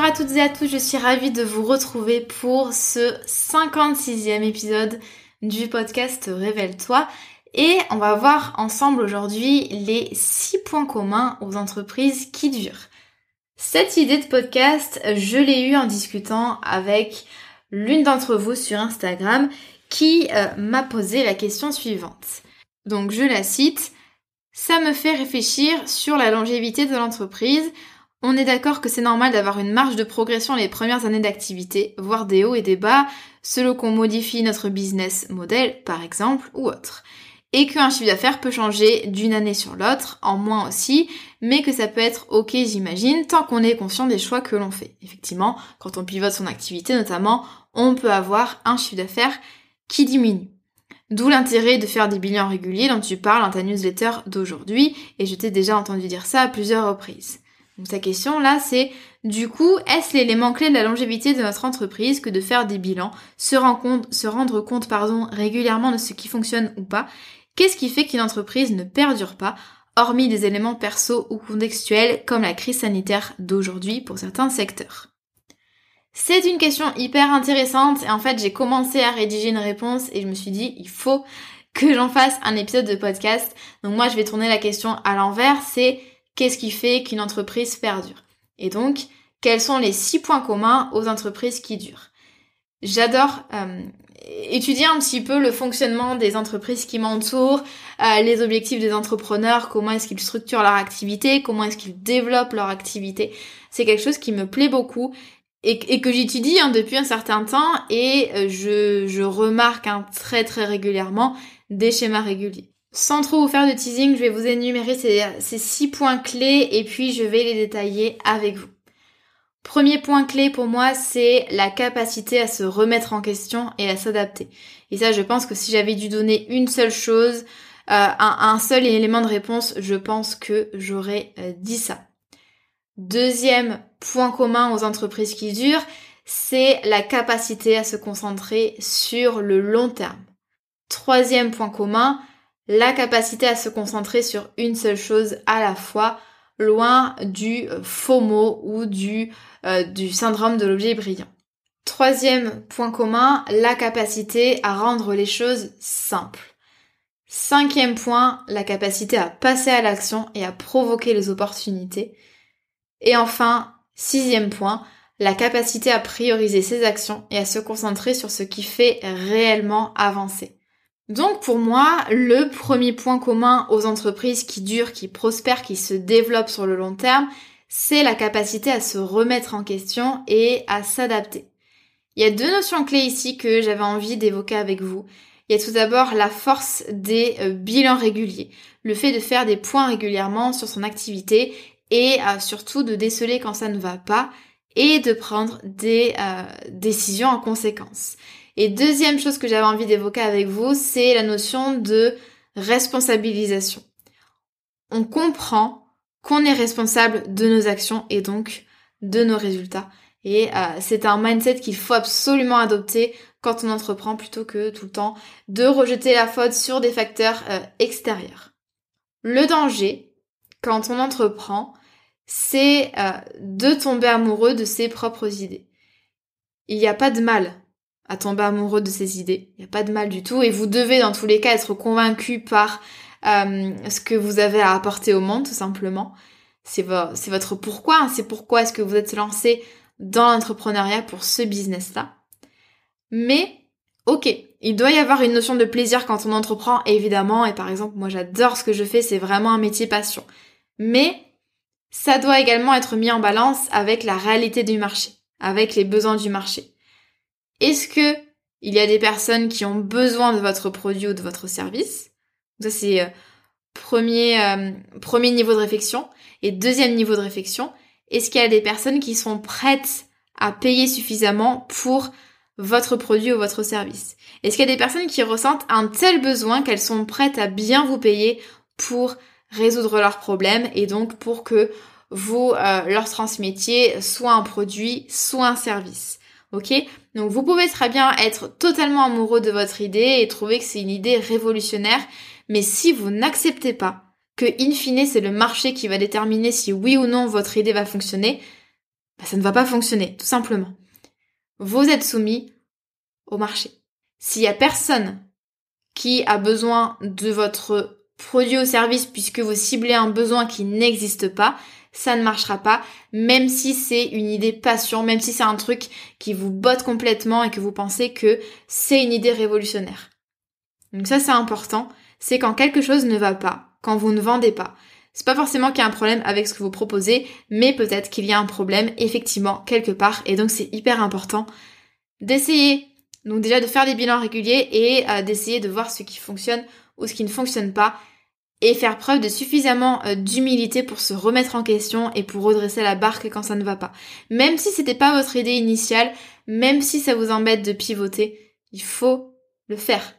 Bonjour à toutes et à tous, je suis ravie de vous retrouver pour ce 56e épisode du podcast Révèle-toi. Et on va voir ensemble aujourd'hui les 6 points communs aux entreprises qui durent. Cette idée de podcast, je l'ai eue en discutant avec l'une d'entre vous sur Instagram qui euh, m'a posé la question suivante. Donc je la cite, ça me fait réfléchir sur la longévité de l'entreprise on est d'accord que c'est normal d'avoir une marge de progression les premières années d'activité, voire des hauts et des bas, selon qu'on modifie notre business model, par exemple, ou autre. Et qu'un chiffre d'affaires peut changer d'une année sur l'autre, en moins aussi, mais que ça peut être ok, j'imagine, tant qu'on est conscient des choix que l'on fait. Effectivement, quand on pivote son activité notamment, on peut avoir un chiffre d'affaires qui diminue. D'où l'intérêt de faire des bilans réguliers dont tu parles dans ta newsletter d'aujourd'hui, et je t'ai déjà entendu dire ça à plusieurs reprises. Donc sa question là, c'est du coup, est-ce l'élément clé de la longévité de notre entreprise que de faire des bilans, se, rendre compte, pardon, régulièrement de ce qui fonctionne ou pas? Qu'est-ce qui fait qu'une entreprise ne perdure pas, hormis des éléments perso ou contextuels comme la crise sanitaire d'aujourd'hui pour certains secteurs? C'est une question hyper intéressante et en fait j'ai commencé à rédiger une réponse et je me suis dit il faut que j'en fasse un épisode de podcast. Donc moi je vais tourner la question à l'envers, c'est qu'est-ce qui fait qu'une entreprise perdure Et donc, quels sont les six points communs aux entreprises qui durent? J'adore euh, étudier un petit peu le fonctionnement des entreprises qui m'entourent, euh, les objectifs des entrepreneurs, comment est-ce qu'ils structurent leur activité, comment est-ce qu'ils développent leur activité. C'est quelque chose qui me plaît beaucoup et, que j'étudie hein, depuis un certain temps et euh, je, remarque hein, très très régulièrement des schémas réguliers. Sans trop vous faire de teasing, je vais vous énumérer ces, six points clés et puis je vais les détailler avec vous. Premier point clé pour moi, c'est la capacité à se remettre en question et à s'adapter. Et ça, je pense que si j'avais dû donner une seule chose, euh, un, seul élément de réponse, je pense que j'aurais euh, dit ça. Deuxième point commun aux entreprises qui durent, c'est la capacité à se concentrer sur le long terme. Troisième point commun, la capacité à se concentrer sur une seule chose à la fois, loin du euh, FOMO ou du, euh, du syndrome de l'objet brillant. Troisième point commun, la capacité à rendre les choses simples. Cinquième point, la capacité à passer à l'action et à provoquer les opportunités. Et enfin, sixième point, la capacité à prioriser ses actions et à se concentrer sur ce qui fait réellement avancer. Donc pour moi, le premier point commun aux entreprises qui durent, qui prospèrent, qui se développent sur le long terme, c'est la capacité à se remettre en question et à s'adapter. Il y a deux notions clés ici que j'avais envie d'évoquer avec vous. Il y a tout d'abord la force des euh, bilans réguliers, le fait de faire des points régulièrement sur son activité et euh, surtout de déceler quand ça ne va pas et de prendre des euh, décisions en conséquence. Et deuxième chose que j'avais envie d'évoquer avec vous, c'est la notion de responsabilisation. On comprend qu'on est responsable de nos actions et donc de nos résultats. Et euh, c'est un mindset qu'il faut absolument adopter quand on entreprend plutôt que tout le temps de rejeter la faute sur des facteurs euh, extérieurs. Le danger, quand on entreprend, c'est euh, de tomber amoureux de ses propres idées. Il n'y a pas de mal à tomber amoureux de ses idées. Il n'y a pas de mal du tout. Et vous devez dans tous les cas être convaincu par euh, ce que vous avez à apporter au monde, tout simplement. C'est votre pourquoi. C'est pourquoi est-ce que vous êtes lancé dans l'entrepreneuriat pour ce business-là. Mais, ok, il doit y avoir une notion de plaisir quand on entreprend, évidemment. Et par exemple, moi j'adore ce que je fais, c'est vraiment un métier passion. Mais, ça doit également être mis en balance avec la réalité du marché, avec les besoins du marché. Est-ce que il y a des personnes qui ont besoin de votre produit ou de votre service? Ça c'est euh, premier euh, premier niveau de réflexion. Et deuxième niveau de réflexion, est-ce qu'il y a des personnes qui sont prêtes à payer suffisamment pour votre produit ou votre service? Est-ce qu'il y a des personnes qui ressentent un tel besoin qu'elles sont prêtes à bien vous payer pour résoudre leurs problèmes et donc pour que vous euh, leur transmettiez soit un produit, soit un service? Ok Donc vous pouvez très bien être totalement amoureux de votre idée et trouver que c'est une idée révolutionnaire, mais si vous n'acceptez pas que in fine c'est le marché qui va déterminer si oui ou non votre idée va fonctionner, bah, ça ne va pas fonctionner, tout simplement. Vous êtes soumis au marché. S'il y a personne qui a besoin de votre produit ou service puisque vous ciblez un besoin qui n'existe pas, ça ne marchera pas, même si c'est une idée passion, même si c'est un truc qui vous botte complètement et que vous pensez que c'est une idée révolutionnaire. Donc ça c'est important, c'est quand quelque chose ne va pas, quand vous ne vendez pas. C'est pas forcément qu'il y a un problème avec ce que vous proposez, mais peut-être qu'il y a un problème effectivement quelque part et donc c'est hyper important d'essayer donc déjà de faire des bilans réguliers et euh, d'essayer de voir ce qui fonctionne ou ce qui ne fonctionne pas et faire preuve de suffisamment euh, d'humilité pour se remettre en question et pour redresser la barque quand ça ne va pas. Même si c'était pas votre idée initiale, même si ça vous embête de pivoter, il faut le faire.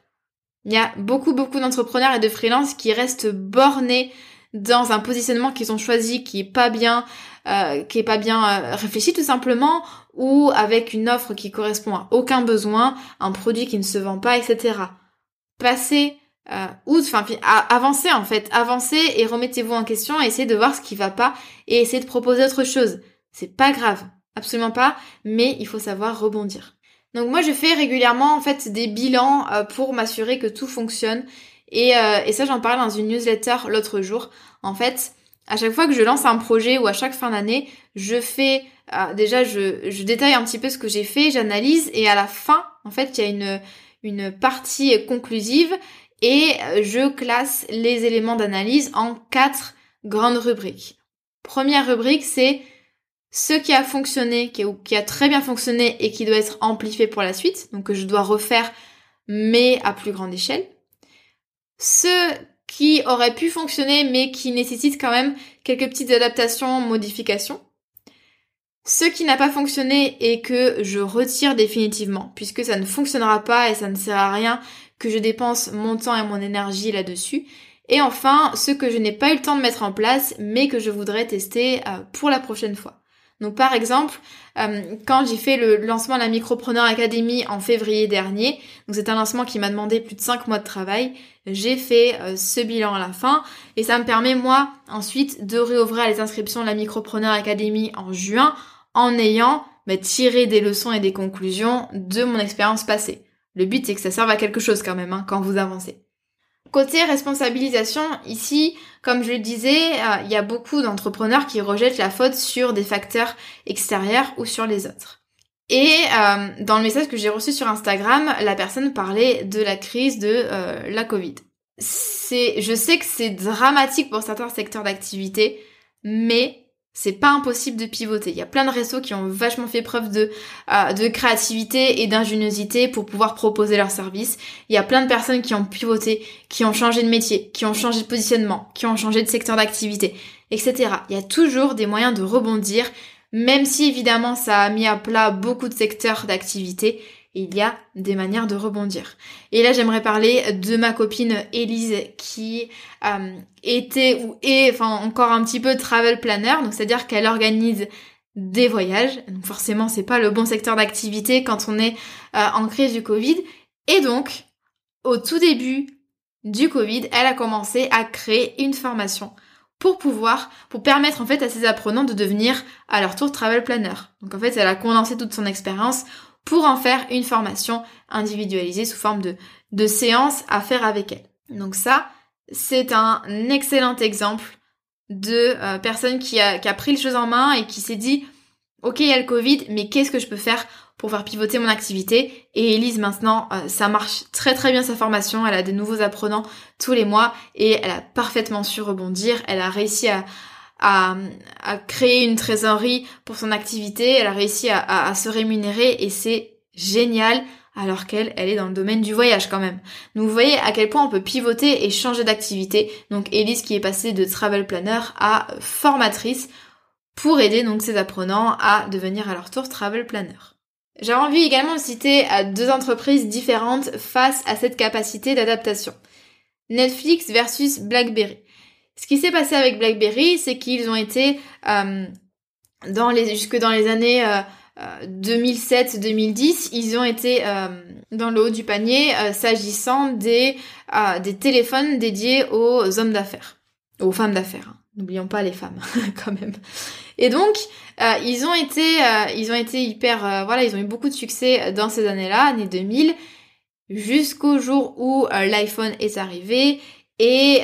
Il y a beaucoup beaucoup d'entrepreneurs et de freelances qui restent bornés dans un positionnement qu'ils ont choisi qui est pas bien, euh, qui est pas bien euh, réfléchi tout simplement, ou avec une offre qui correspond à aucun besoin, un produit qui ne se vend pas, etc. Passez euh, ou enfin avancez en fait, avancez et remettez-vous en question, essayez de voir ce qui va pas et essayez de proposer autre chose. C'est pas grave, absolument pas, mais il faut savoir rebondir. Donc moi je fais régulièrement en fait des bilans euh, pour m'assurer que tout fonctionne et, euh, et ça j'en parlais dans une newsletter l'autre jour. En fait, à chaque fois que je lance un projet ou à chaque fin d'année, je fais déjà je, je détaille un petit peu ce que j'ai fait, j'analyse et à la fin en fait il y a une une partie conclusive et je classe les éléments d'analyse en quatre grandes rubriques. Première rubrique, c'est ce qui a fonctionné, qui a très bien fonctionné et qui doit être amplifié pour la suite, donc que je dois refaire mais à plus grande échelle. Ce qui aurait pu fonctionner mais qui nécessite quand même quelques petites adaptations, modifications. Ce qui n'a pas fonctionné et que je retire définitivement, puisque ça ne fonctionnera pas et ça ne sert à rien que je dépense mon temps et mon énergie là-dessus. Et enfin, ce que je n'ai pas eu le temps de mettre en place, mais que je voudrais tester euh, pour la prochaine fois. Donc par exemple, euh, quand j'ai fait le lancement de la Micropreneur Academy en février dernier, donc c'est un lancement qui m'a demandé plus de 5 mois de travail, j'ai fait euh, ce bilan à la fin et ça me permet moi ensuite de réouvrir les inscriptions de la Micropreneur Academy en juin en ayant bah, tiré des leçons et des conclusions de mon expérience passée. Le but, c'est que ça serve à quelque chose quand même, hein, quand vous avancez. Côté responsabilisation, ici, comme je le disais, euh, il y a beaucoup d'entrepreneurs qui rejettent la faute sur des facteurs extérieurs ou sur les autres. Et euh, dans le message que j'ai reçu sur Instagram, la personne parlait de la crise de euh, la Covid. C'est, je sais que c'est dramatique pour certains secteurs d'activité, mais c'est pas impossible de pivoter. Il y a plein de réseaux qui ont vachement fait preuve de, euh, de créativité et d'ingéniosité pour pouvoir proposer leurs services. Il y a plein de personnes qui ont pivoté, qui ont changé de métier, qui ont changé de positionnement, qui ont changé de secteur d'activité, etc. Il y a toujours des moyens de rebondir, même si évidemment ça a mis à plat beaucoup de secteurs d'activité il y a des manières de rebondir. Et là, j'aimerais parler de ma copine Elise qui euh, était ou est, enfin encore un petit peu travel planner, donc c'est-à-dire qu'elle organise des voyages. Donc forcément, c'est pas le bon secteur d'activité quand on est euh, en crise du Covid. Et donc, au tout début du Covid, elle a commencé à créer une formation pour pouvoir, pour permettre en fait à ses apprenants de devenir à leur tour travel planner. Donc en fait, elle a condensé toute son expérience pour en faire une formation individualisée sous forme de, de séance à faire avec elle. Donc ça, c'est un excellent exemple de euh, personne qui a, pris les choses en main et qui s'est dit, ok, il y a le Covid, mais qu'est-ce que je peux faire pour faire pivoter mon activité? Et Elise maintenant, euh, ça marche très très bien sa formation, elle a des nouveaux apprenants tous les mois et elle a parfaitement su rebondir, elle a réussi à, à, créer une trésorerie pour son activité, elle a réussi à, à se rémunérer et c'est génial alors qu'elle, elle est dans le domaine du voyage quand même. Donc vous voyez à quel point on peut pivoter et changer d'activité. Donc Elise qui est passée de travel planner à formatrice pour aider donc ses apprenants à devenir à leur tour travel planner. J'ai envie également de citer à deux entreprises différentes face à cette capacité d'adaptation. Netflix versus BlackBerry. Ce qui s'est passé avec BlackBerry, c'est qu'ils ont été euh, dans les, jusque dans les années 2007-2010, euh, ils ont été euh, dans le haut du panier s'agissant des, des téléphones dédiés aux hommes d'affaires, aux femmes d'affaires. Hein. N'oublions pas les femmes quand même. Et donc euh, ils ont été euh, ils ont été hyper euh, voilà, ils ont eu beaucoup de succès dans ces années-là, années 2000 jusqu'au jour où l'iPhone est arrivé et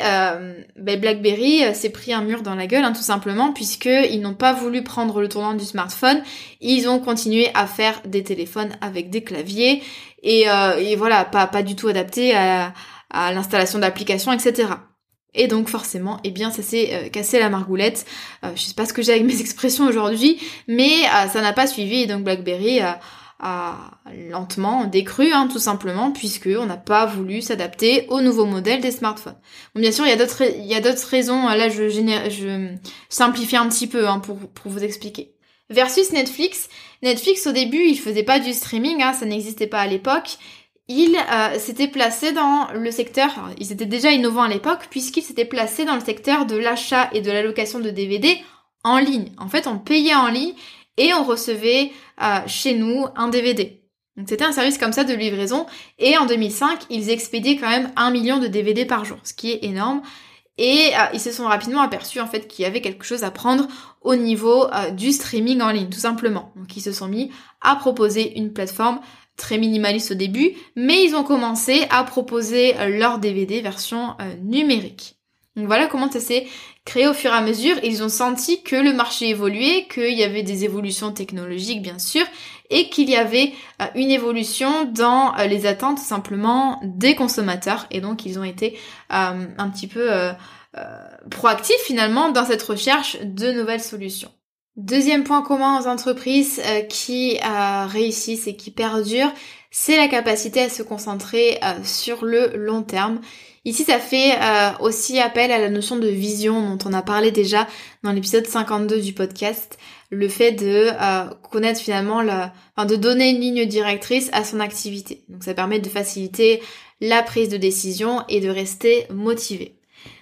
ben BlackBerry s'est pris un mur dans la gueule, hein, tout simplement, puisqu'ils n'ont pas voulu prendre le tournant du smartphone. Ils ont continué à faire des téléphones avec des claviers et, et voilà, pas, pas du tout adaptés à, à l'installation d'applications, etc. Et donc forcément, eh bien ça s'est euh, cassé la margoulette. Euh, je sais pas ce que j'ai avec mes expressions aujourd'hui, mais euh, ça n'a pas suivi et donc BlackBerry lentement décru, hein, tout simplement, puisque on n'a pas voulu s'adapter au nouveau modèle des smartphones. Bien sûr, il y a d'autres, il raisons. Là, je, simplifie un petit peu hein, pour, vous expliquer. Versus Netflix. Netflix, au début, il faisait pas du streaming, hein, ça n'existait pas à l'époque ils euh, s'étaient placés dans le secteur, ils étaient déjà innovants à l'époque, puisqu'ils s'étaient placés dans le secteur de l'achat et de l'allocation de DVD en ligne. En fait, on payait en ligne et on recevait euh, chez nous un DVD. Donc c'était un service comme ça de livraison. Et en 2005, ils expédiaient quand même un million de DVD par jour, ce qui est énorme. Et euh, ils se sont rapidement aperçus en fait qu'il y avait quelque chose à prendre au niveau du streaming en ligne, tout simplement. Donc ils se sont mis à proposer une plateforme très minimaliste au début, mais ils ont commencé à proposer leur DVD version euh, numérique. Donc voilà comment ça s'est créé au fur et à mesure. Ils ont senti que le marché évoluait, qu'il y avait des évolutions technologiques bien sûr, et qu'il y avait euh, une évolution dans euh, les attentes simplement des consommateurs. Et donc ils ont été un petit peu proactifs finalement dans cette recherche de nouvelles solutions. Deuxième point commun aux entreprises euh, qui euh, réussissent et qui perdurent, c'est la capacité à se concentrer euh, sur le long terme. Ici, ça fait aussi appel à la notion de vision dont on a parlé déjà dans l'épisode 52 du podcast. Le fait de connaître finalement la, enfin, de donner une ligne directrice à son activité. Donc ça permet de faciliter la prise de décision et de rester motivé.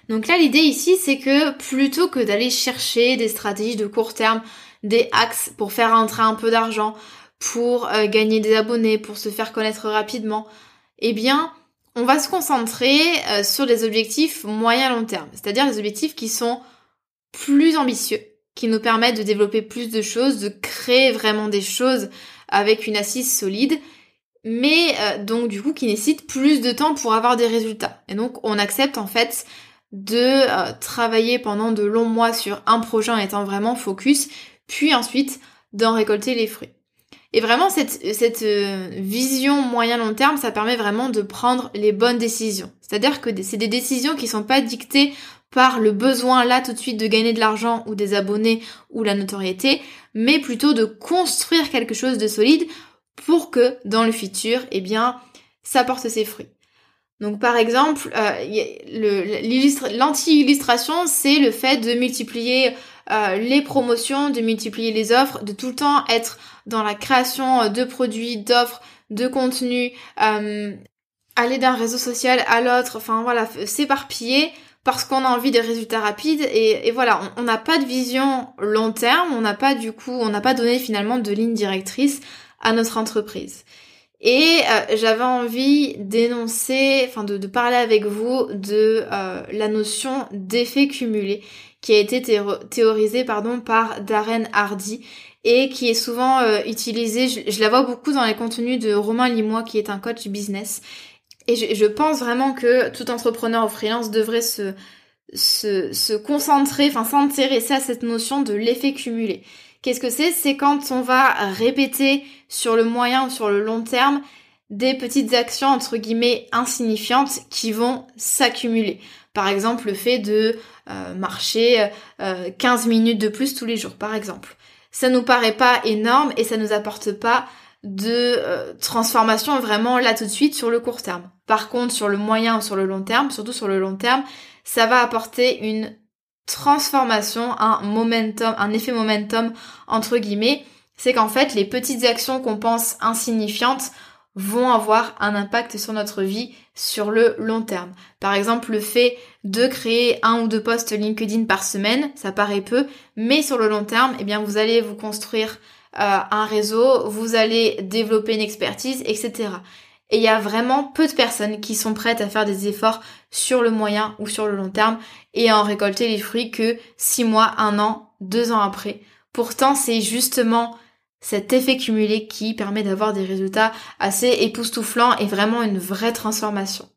Donc là, l'idée ici, c'est que plutôt que d'aller chercher des stratégies de court terme, des axes pour faire entrer un peu d'argent, pour euh, gagner des abonnés, pour se faire connaître rapidement, eh bien, on va se concentrer euh, sur des objectifs moyen long terme, c'est-à-dire des objectifs qui sont plus ambitieux, qui nous permettent de développer plus de choses, de créer vraiment des choses avec une assise solide, mais euh, donc du coup qui nécessitent plus de temps pour avoir des résultats. Et donc on accepte en fait de euh, travailler pendant de longs mois sur un projet en étant vraiment focus, puis ensuite d'en récolter les fruits. Et vraiment, cette, cette euh, vision moyen-long terme, ça permet vraiment de prendre les bonnes décisions. C'est-à-dire que c'est des décisions qui sont pas dictées par le besoin là tout de suite de gagner de l'argent ou des abonnés ou la notoriété, mais plutôt de construire quelque chose de solide pour que dans le futur, eh bien, ça porte ses fruits. Donc par exemple, euh, l'anti-illustration, c'est le fait de multiplier euh, les promotions, de multiplier les offres, de tout le temps être dans la création de produits, d'offres, de contenus, euh, aller d'un réseau social à l'autre, enfin voilà, s'éparpiller parce qu'on a envie des résultats rapides et, voilà, on n'a pas de vision long terme, on n'a pas du coup, on n'a pas donné finalement de ligne directrice à notre entreprise. Et euh, j'avais envie d'énoncer, enfin de, parler avec vous de euh, la notion d'effet cumulé qui a été théorisée pardon, par Darren Hardy et qui est souvent euh, utilisée, je, la vois beaucoup dans les contenus de Romain Limois qui est un coach business. Et je, pense vraiment que tout entrepreneur ou freelance devrait se, se, se concentrer, enfin s'intéresser à cette notion de l'effet cumulé. Qu'est-ce que c'est? C'est quand on va répéter sur le moyen ou sur le long terme des petites actions entre guillemets insignifiantes qui vont s'accumuler. Par exemple, le fait de euh, marcher 15 euh, minutes de plus tous les jours, par exemple. Ça nous paraît pas énorme et ça nous apporte pas de euh, transformation vraiment là tout de suite sur le court terme. Par contre, sur le moyen ou sur le long terme, surtout sur le long terme, ça va apporter une transformation, un momentum, un effet momentum entre guillemets, c'est qu'en fait les petites actions qu'on pense insignifiantes vont avoir un impact sur notre vie sur le long terme. Par exemple, le fait de créer un ou deux posts LinkedIn par semaine, ça paraît peu, mais sur le long terme, eh bien vous allez vous construire euh, un réseau, vous allez développer une expertise, etc. Et il y a vraiment peu de personnes qui sont prêtes à faire des efforts sur le moyen ou sur le long terme et à en récolter les fruits que six mois, un an, deux ans après. Pourtant, c'est justement cet effet cumulé qui permet d'avoir des résultats assez époustouflants et vraiment une vraie transformation.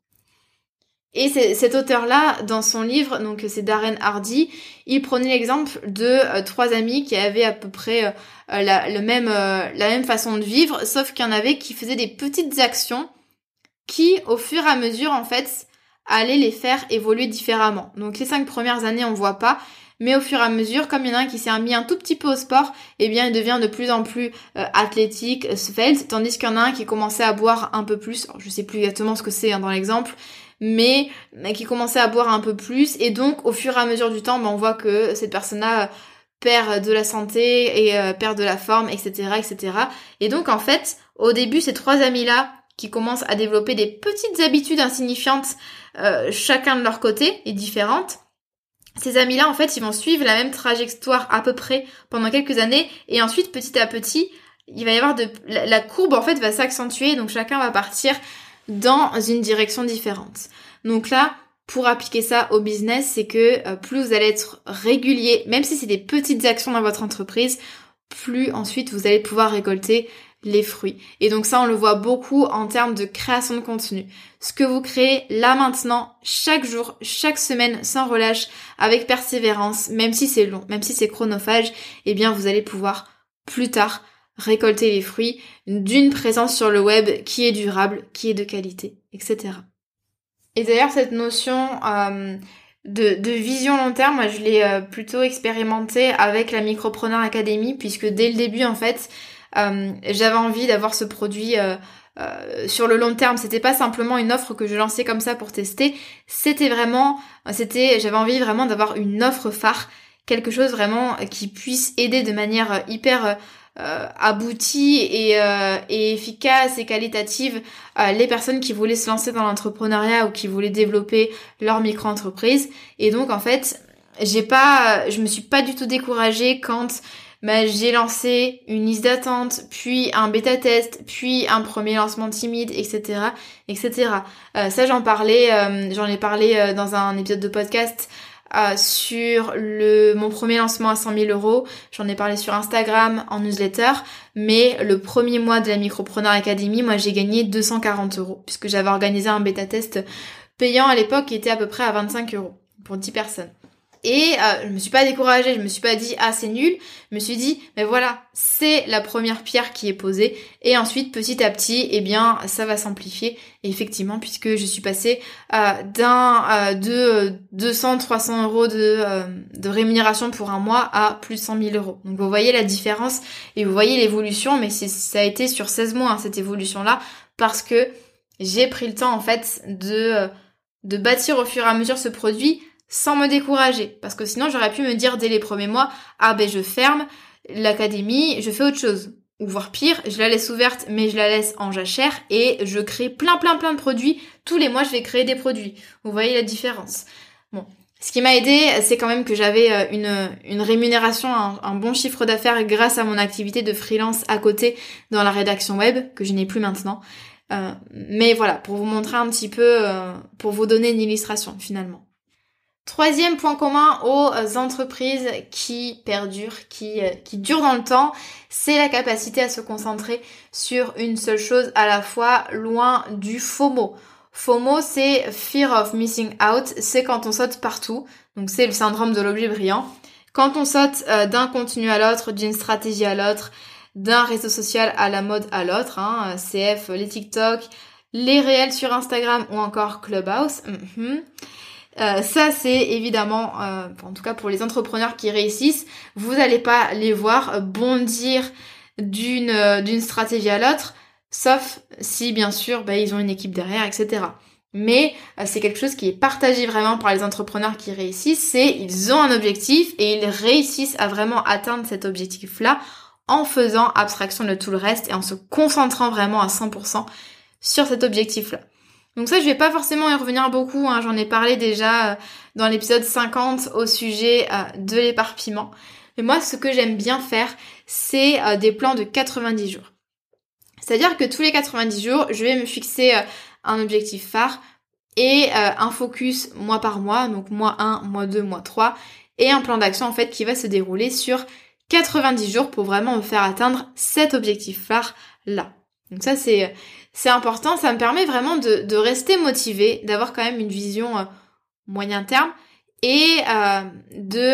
Et cet auteur-là, dans son livre, donc c'est Darren Hardy, il prenait l'exemple de euh, trois amis qui avaient à peu près euh, euh, la, même façon de vivre, sauf qu'il y en avait qui faisaient des petites actions qui, au fur et à mesure, en fait, allaient les faire évoluer différemment. Donc les cinq premières années, on voit pas, mais au fur et à mesure, comme il y en a un qui s'est mis un tout petit peu au sport, eh bien il devient de plus en plus athlétique, svelte, tandis qu'il y en a un qui commençait à boire un peu plus, je sais plus exactement ce que c'est hein, dans l'exemple, mais qui commençait à boire un peu plus. Et donc, au fur et à mesure du temps, ben, on voit que cette personne-là perd de la santé et euh, perd de la forme, etc., etc. Et donc, en fait, au début, ces trois amis-là qui commencent à développer des petites habitudes insignifiantes, euh, chacun de leur côté et différentes, ces amis-là, en fait, ils vont suivre la même trajectoire à peu près pendant quelques années, et ensuite, petit à petit, il va y avoir de la courbe en fait va s'accentuer, donc chacun va partir dans une direction différente. Donc là, pour appliquer ça au business, c'est que euh, plus vous allez être régulier, même si c'est des petites actions dans votre entreprise, plus ensuite vous allez pouvoir récolter les fruits. Et donc ça, on le voit beaucoup en termes de création de contenu. Ce que vous créez là maintenant, chaque jour, chaque semaine, sans relâche, avec persévérance, même si c'est long, même si c'est chronophage, eh bien vous allez pouvoir plus tard récolter les fruits d'une présence sur le web qui est durable, qui est de qualité, etc. Et d'ailleurs, cette notion euh, de, vision long terme, moi, je l'ai euh, plutôt expérimenté avec la Micropreneur Academy, puisque dès le début, en fait, euh, j'avais envie d'avoir ce produit sur le long terme. C'était pas simplement une offre que je lançais comme ça pour tester. C'était vraiment, c'était, j'avais envie vraiment d'avoir une offre phare, quelque chose vraiment qui puisse aider de manière hyper aboutie et, euh, et, efficace et qualitative euh, les personnes qui voulaient se lancer dans l'entrepreneuriat ou qui voulaient développer leur micro-entreprise. Et donc en fait, j'ai pas, je me suis pas du tout découragée quand bah, j'ai lancé une liste d'attente, puis un bêta test, puis un premier lancement timide, etc., etc. ça j'en parlais, j'en ai parlé dans un épisode de podcast euh, sur le mon premier lancement à 100 000 euros. J'en ai parlé sur Instagram, en newsletter. Mais le premier mois de la Micropreneur Academy, moi j'ai gagné 240 euros puisque j'avais organisé un bêta test payant à l'époque qui était à peu près à 25 euros pour 10 personnes. Et euh, je me suis pas découragée, je me suis pas dit ah c'est nul, je me suis dit mais voilà, c'est la première pierre qui est posée. Et ensuite petit à petit eh bien ça va s'amplifier. Effectivement puisque je suis passée euh, d'un euh, de 200 300 euros de, euh, de rémunération pour un mois à plus de 100 000 euros. Donc vous voyez la différence et vous voyez l'évolution mais ça a été sur 16 mois hein, cette évolution là parce que j'ai pris le temps en fait de de bâtir au fur et à mesure ce produit sans me décourager. Parce que sinon, j'aurais pu me dire dès les premiers mois, ah ben je ferme l'académie, je fais autre chose. Ou voire pire, je la laisse ouverte, mais je la laisse en jachère et je crée plein plein plein de produits. Tous les mois, je vais créer des produits. Vous voyez la différence. Bon. Ce qui m'a aidé, c'est quand même que j'avais euh, une, une rémunération, un, bon chiffre d'affaires grâce à mon activité de freelance à côté dans la rédaction web, que je n'ai plus maintenant. Euh, mais voilà, pour vous montrer un petit peu, euh, pour vous donner une illustration finalement. Troisième point commun aux entreprises qui perdurent, qui, qui durent dans le temps, c'est la capacité à se concentrer sur une seule chose à la fois, loin du FOMO. FOMO, c'est Fear of Missing Out, c'est quand on saute partout, donc c'est le syndrome de l'objet brillant. Quand on saute euh, d'un contenu à l'autre, d'une stratégie à l'autre, d'un réseau social à la mode à l'autre, hein, CF, les TikTok, les réels sur Instagram ou encore Clubhouse. Mhm. Euh, ça, c'est évidemment, euh, en tout cas pour les entrepreneurs qui réussissent, vous n'allez pas les voir bondir d'une d'une stratégie à l'autre. Sauf si, bien sûr, bah, ils ont une équipe derrière, etc. Mais euh, c'est quelque chose qui est partagé vraiment par les entrepreneurs qui réussissent, c'est ils ont un objectif et ils réussissent à vraiment atteindre cet objectif-là en faisant abstraction de tout le reste et en se concentrant vraiment à 100% sur cet objectif-là. Donc ça, je vais pas forcément y revenir beaucoup, hein. j'en ai parlé déjà euh, dans l'épisode 50 au sujet euh, de l'éparpillement. Mais moi, ce que j'aime bien faire, c'est des plans de 90 jours. C'est-à-dire que tous les 90 jours, je vais me fixer euh, un objectif phare et euh, un focus mois par mois, donc mois 1, mois 2, mois 3, et un plan d'action en fait qui va se dérouler sur 90 jours pour vraiment me faire atteindre cet objectif phare là. Donc ça c'est c'est important, ça me permet vraiment de, rester motivé, d'avoir quand même une vision euh, moyen terme et de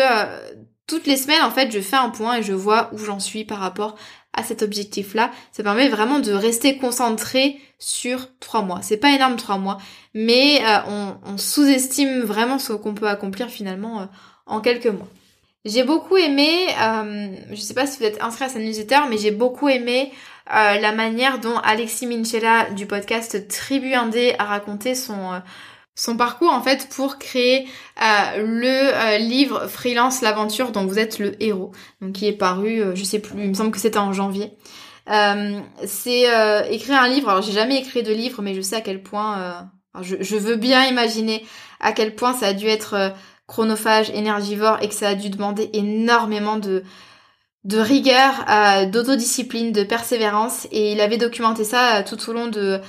toutes les semaines en fait je fais un point et je vois où j'en suis par rapport à cet objectif-là. Ça permet vraiment de rester concentré sur trois mois. C'est pas énorme trois mois, mais euh, on, sous-estime vraiment ce qu'on peut accomplir finalement euh, en quelques mois. J'ai beaucoup aimé, euh, je sais pas si vous êtes inscrit à sa newsletter, mais j'ai beaucoup aimé la manière dont Alexis Minchella du podcast Tribu Indé a raconté son son parcours en fait pour créer euh, le euh, livre Freelance l'aventure dont vous êtes le héros, donc qui est paru, euh, je sais plus, il me semble que c'était en janvier. c'est écrire un livre. Alors j'ai jamais écrit de livre, mais je sais à quel point, je, je, veux bien imaginer à quel point ça a dû être chronophage, énergivore et que ça a dû demander énormément de de rigueur, d'autodiscipline, de persévérance. Et il avait documenté ça tout au long de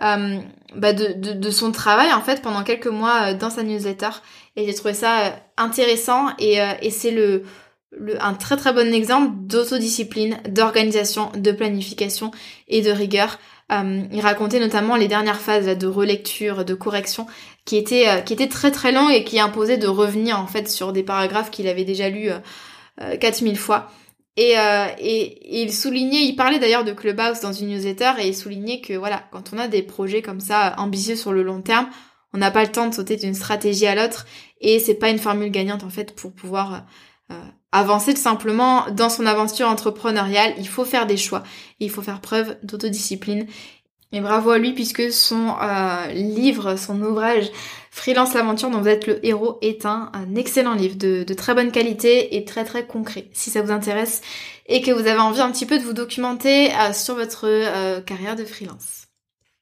euh, bah de, de, son travail en fait pendant quelques mois euh, dans sa newsletter et j'ai trouvé ça euh, intéressant et, et c'est le, le, un très très bon exemple d'autodiscipline, d'organisation, de planification et de rigueur. Il racontait notamment les dernières phases de relecture, de correction, qui étaient, qui étaient très très longues et qui imposaient de revenir en fait sur des paragraphes qu'il avait déjà lus 4000 fois. Euh, et, et, il soulignait, il parlait d'ailleurs de Clubhouse dans une newsletter et il soulignait que voilà, quand on a des projets comme ça ambitieux sur le long terme, on n'a pas le temps de sauter d'une stratégie à l'autre et c'est pas une formule gagnante en fait pour pouvoir euh, avancer tout simplement dans son aventure entrepreneuriale. Il faut faire des choix, il faut faire preuve d'autodiscipline et bravo à lui puisque son euh, livre, son ouvrage Freelance l'aventure dont vous êtes le héros est un, excellent livre de, très bonne qualité et très très concret. Si ça vous intéresse et que vous avez envie un petit peu de vous documenter euh, sur votre euh, carrière de freelance.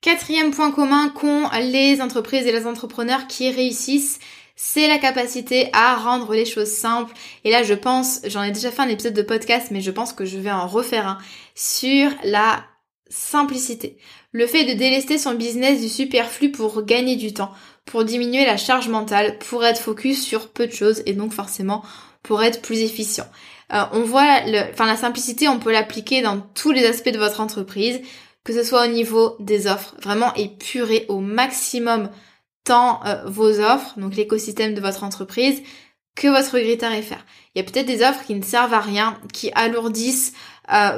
Quatrième point commun qu'ont les entreprises et les entrepreneurs qui réussissent, c'est la capacité à rendre les choses simples. Et là, je pense, j'en ai déjà fait un épisode de podcast, mais je pense que je vais en refaire un sur la simplicité. Le fait de délester son business du superflu pour gagner du temps, pour diminuer la charge mentale, pour être focus sur peu de choses et donc forcément pour être plus efficient. Euh, on voit, le, enfin la simplicité, on peut l'appliquer dans tous les aspects de votre entreprise, que ce soit au niveau des offres, vraiment épurer au maximum tant euh, vos offres, donc l'écosystème de votre entreprise, que votre grille tarifaire. Il y a peut-être des offres qui ne servent à rien, qui alourdissent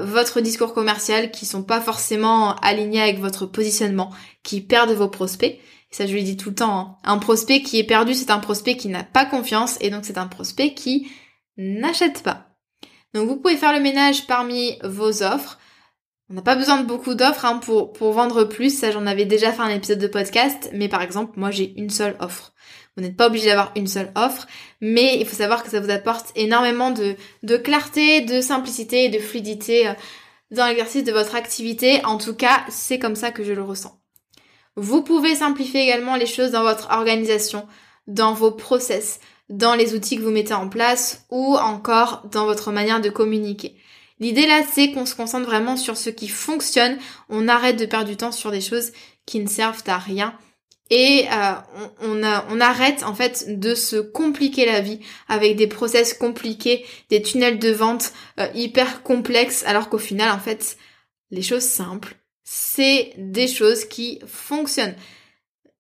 votre discours commercial, qui sont pas forcément alignés avec votre positionnement, qui perdent vos prospects. Ça, je lui dis tout le temps. Hein. Un prospect qui est perdu, c'est un prospect qui n'a pas confiance, et donc c'est un prospect qui n'achète pas. Donc vous pouvez faire le ménage parmi vos offres. On n'a pas besoin de beaucoup d'offres hein, pour, pour vendre plus. Ça, j'en avais déjà fait un épisode de podcast. Mais par exemple, moi, j'ai une seule offre. Vous n'êtes pas obligé d'avoir une seule offre, mais il faut savoir que ça vous apporte énormément de, de clarté, de simplicité et de fluidité euh, dans l'exercice de votre activité. En tout cas, c'est comme ça que je le ressens. Vous pouvez simplifier également les choses dans votre organisation, dans vos process, dans les outils que vous mettez en place ou encore dans votre manière de communiquer. L'idée là, c'est qu'on se concentre vraiment sur ce qui fonctionne. On arrête de perdre du temps sur des choses qui ne servent à rien. Et euh, on, on, arrête en fait de se compliquer la vie avec des process compliqués, des tunnels de vente euh, hyper complexes, alors qu'au final, en fait, les choses simples, c'est des choses qui fonctionnent.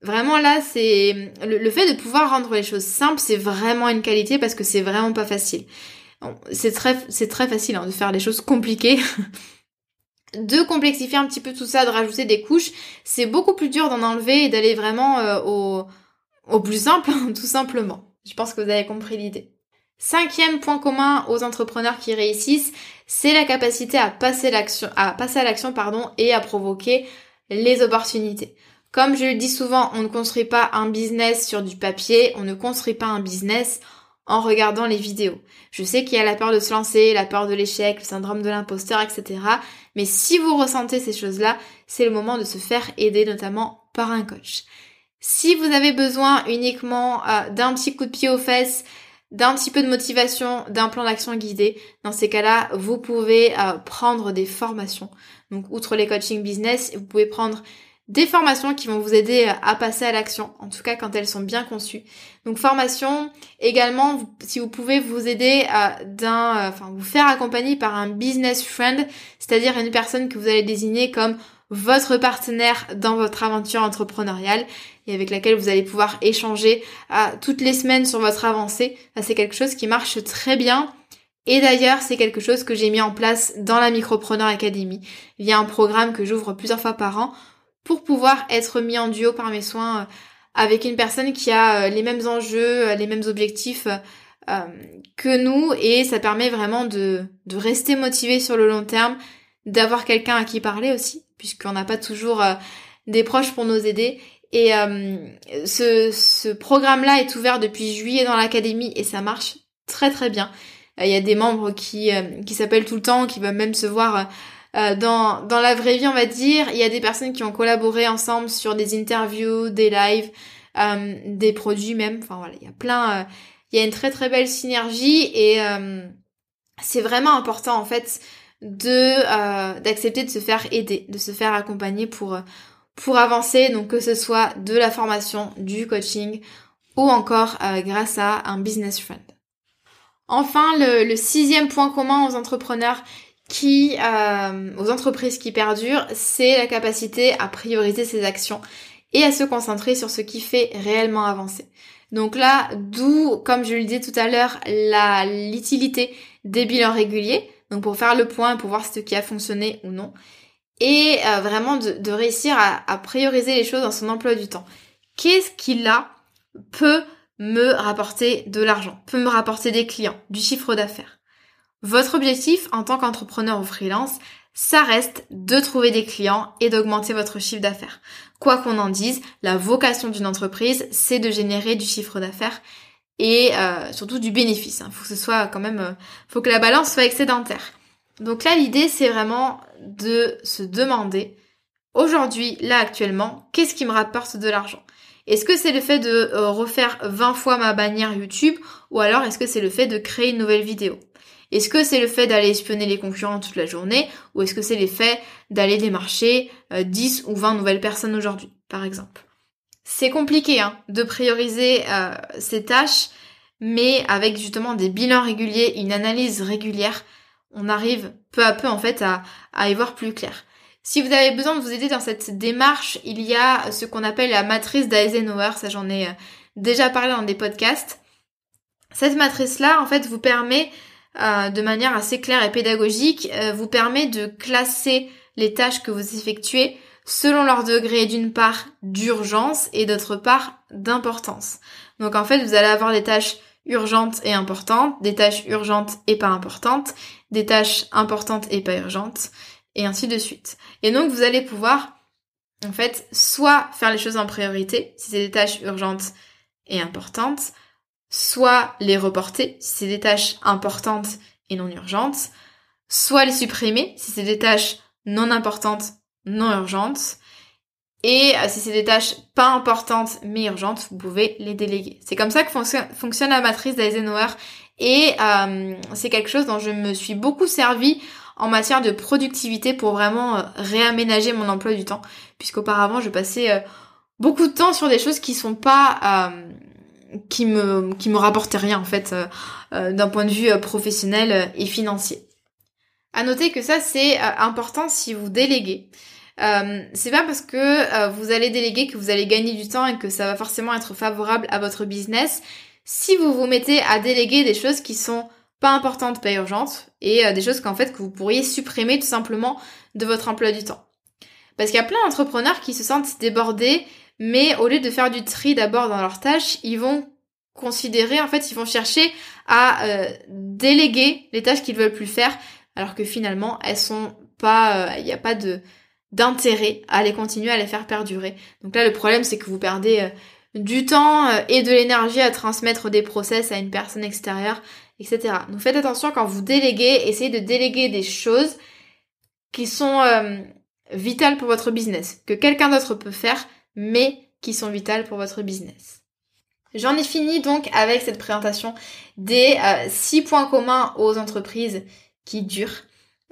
Vraiment là, c'est le, fait de pouvoir rendre les choses simples, c'est vraiment une qualité parce que c'est vraiment pas facile. C'est très, c'est très facile hein, de faire des choses compliquées. de complexifier un petit peu tout ça, de rajouter des couches, c'est beaucoup plus dur d'en enlever et d'aller vraiment euh, au, au plus simple, tout simplement. Je pense que vous avez compris l'idée. Cinquième point commun aux entrepreneurs qui réussissent, c'est la capacité à passer l'action, à passer à l'action, pardon, et à provoquer les opportunités. Comme je le dis souvent, on ne construit pas un business sur du papier, on ne construit pas un business en regardant les vidéos. Je sais qu'il y a la peur de se lancer, la peur de l'échec, le syndrome de l'imposteur, etc. Mais si vous ressentez ces choses-là, c'est le moment de se faire aider notamment par un coach. Si vous avez besoin uniquement euh, d'un petit coup de pied aux fesses, d'un petit peu de motivation, d'un plan d'action guidé, dans ces cas-là, vous pouvez euh, prendre des formations. Donc, outre les coaching business, vous pouvez prendre des formations qui vont vous aider à passer à l'action, en tout cas quand elles sont bien conçues. Donc formation, également, si vous pouvez vous aider à d'un, euh, enfin vous faire accompagner par un business friend, c'est-à-dire une personne que vous allez désigner comme votre partenaire dans votre aventure entrepreneuriale et avec laquelle vous allez pouvoir échanger euh, toutes les semaines sur votre avancée. C'est quelque chose qui marche très bien. Et d'ailleurs, c'est quelque chose que j'ai mis en place dans la Micropreneur Academy. Il y a un programme que j'ouvre plusieurs fois par an pour pouvoir être mis en duo par mes soins euh, avec une personne qui a euh, les mêmes enjeux, euh, les mêmes objectifs que nous et ça permet vraiment de, de rester motivé sur le long terme, d'avoir quelqu'un à qui parler aussi, puisqu'on n'a pas toujours des proches pour nous aider. Et ce, ce programme-là est ouvert depuis juillet dans l'académie et ça marche très très bien. Il y a des membres qui, qui s'appellent tout le temps, qui veulent même se voir euh, dans, dans la vraie vie, on va dire, il y a des personnes qui ont collaboré ensemble sur des interviews, des lives, euh, des produits même. Enfin voilà, il y a plein, euh, il y a une très très belle synergie et c'est vraiment important en fait de d'accepter de se faire aider, de se faire accompagner pour pour avancer. Donc que ce soit de la formation, du coaching ou encore grâce à un business friend. Enfin, le, le, sixième point commun aux entrepreneurs qui, euh, aux entreprises qui perdurent, c'est la capacité à prioriser ses actions et à se concentrer sur ce qui fait réellement avancer. Donc là, d'où, comme je le disais tout à l'heure, la l'utilité des bilans réguliers, donc pour faire le point, pour voir ce qui a fonctionné ou non, et euh, vraiment de, réussir à, à, prioriser les choses dans son emploi du temps. Qu'est-ce qui là peut me rapporter de l'argent, peut me rapporter des clients, du chiffre d'affaires? Votre objectif en tant qu'entrepreneur ou freelance, ça reste de trouver des clients et d'augmenter votre chiffre d'affaires. Quoi qu'on en dise, la vocation d'une entreprise, c'est de générer du chiffre d'affaires et euh, surtout du bénéfice. Il hein. faut que ce soit quand même, euh, faut que la balance soit excédentaire. Donc là, l'idée, c'est vraiment de se demander, aujourd'hui, là actuellement, qu'est-ce qui me rapporte de l'argent? Est-ce que c'est le fait de euh, refaire 20 fois ma bannière YouTube ou alors est-ce que c'est le fait de créer une nouvelle vidéo? Est-ce que c'est le fait d'aller espionner les concurrents toute la journée ou est-ce que c'est l'effet d'aller démarcher 10 euh, ou 20 nouvelles personnes aujourd'hui, par exemple? C'est compliqué hein, de prioriser euh, ces tâches, mais avec justement des bilans réguliers, une analyse régulière, on arrive peu à peu en fait à, à y voir plus clair. Si vous avez besoin de vous aider dans cette démarche, il y a ce qu'on appelle la matrice d'Eisenhower, ça j'en ai euh, déjà parlé dans des podcasts. Cette matrice-là, en fait, vous permet euh, de manière assez claire et pédagogique, euh, vous permet de classer les tâches que vous effectuez selon leur degré d'une part d'urgence et d'autre part d'importance. Donc en fait, vous allez avoir des tâches urgentes et importantes, des tâches urgentes et pas importantes, des tâches importantes et pas urgentes, et ainsi de suite. Et donc vous allez pouvoir, en fait, soit faire les choses en priorité, si c'est des tâches urgentes et importantes, soit les reporter si c'est des tâches importantes et non urgentes, soit les supprimer si c'est des tâches non importantes, non urgentes, Et si c'est des tâches pas importantes mais urgentes, vous pouvez les déléguer. C'est comme ça que fonctionne la matrice d'Eisenhower et c'est quelque chose dont je me suis beaucoup servi en matière de productivité pour vraiment réaménager mon emploi du temps puisqu'auparavant je passais beaucoup de temps sur des choses qui sont pas qui me qui me rapportaient rien en fait d'un point de vue professionnel et financier. À noter que ça c'est euh, important si vous déléguez. Euh, c'est pas parce que euh, vous allez déléguer que vous allez gagner du temps et que ça va forcément être favorable à votre business. Si vous vous mettez à déléguer des choses qui sont pas importantes, pas urgentes, et des choses qu'en fait que vous pourriez supprimer tout simplement de votre emploi du temps. Parce qu'il y a plein d'entrepreneurs qui se sentent débordés, mais au lieu de faire du tri d'abord dans leurs tâches, ils vont considérer, en fait, ils vont chercher à déléguer les tâches qu'ils veulent plus faire alors que finalement elles sont pas, il euh, n'y a pas de d'intérêt à les continuer à les faire perdurer. Donc là le problème c'est que vous perdez euh, du temps euh, et de l'énergie à transmettre des process à une personne extérieure, etc. Donc faites attention quand vous déléguez, essayez de déléguer des choses qui sont vitales pour votre business, que quelqu'un d'autre peut faire, mais qui sont vitales pour votre business. J'en ai fini donc avec cette présentation des six points communs aux entreprises qui durent.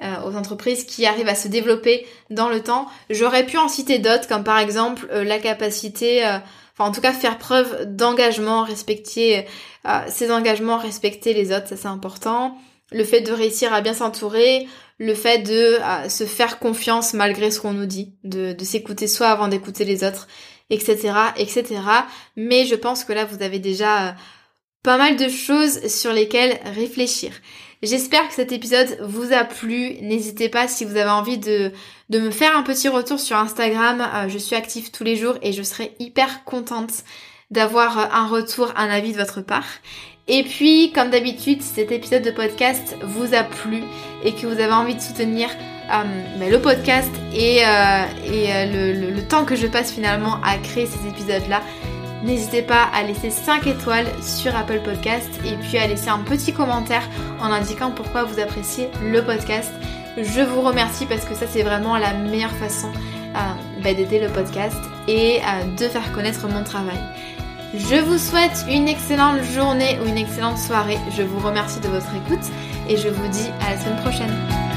Euh, aux entreprises qui arrivent à se développer dans le temps. J'aurais pu en citer d'autres, comme par exemple euh, la capacité, euh, enfin en tout cas faire preuve d'engagement, respecter ses engagements, respecter les autres, ça c'est important. Le fait de réussir à bien s'entourer, le fait de se faire confiance malgré ce qu'on nous dit, de, s'écouter soi avant d'écouter les autres, etc., etc. Mais je pense que là vous avez déjà pas mal de choses sur lesquelles réfléchir. J'espère que cet épisode vous a plu. N'hésitez pas si vous avez envie de, de me faire un petit retour sur Instagram. Euh, je suis active tous les jours et je serai hyper contente d'avoir euh, un retour, un avis de votre part. Et puis, comme d'habitude, si cet épisode de podcast vous a plu et que vous avez envie de soutenir euh, ben, le podcast et, et le, le temps que je passe finalement à créer ces épisodes-là, N'hésitez pas à laisser 5 étoiles sur Apple Podcast et puis à laisser un petit commentaire en indiquant pourquoi vous appréciez le podcast. Je vous remercie parce que ça c'est vraiment la meilleure façon euh, bah, d'aider le podcast et euh, de faire connaître mon travail. Je vous souhaite une excellente journée ou une excellente soirée. Je vous remercie de votre écoute et je vous dis à la semaine prochaine.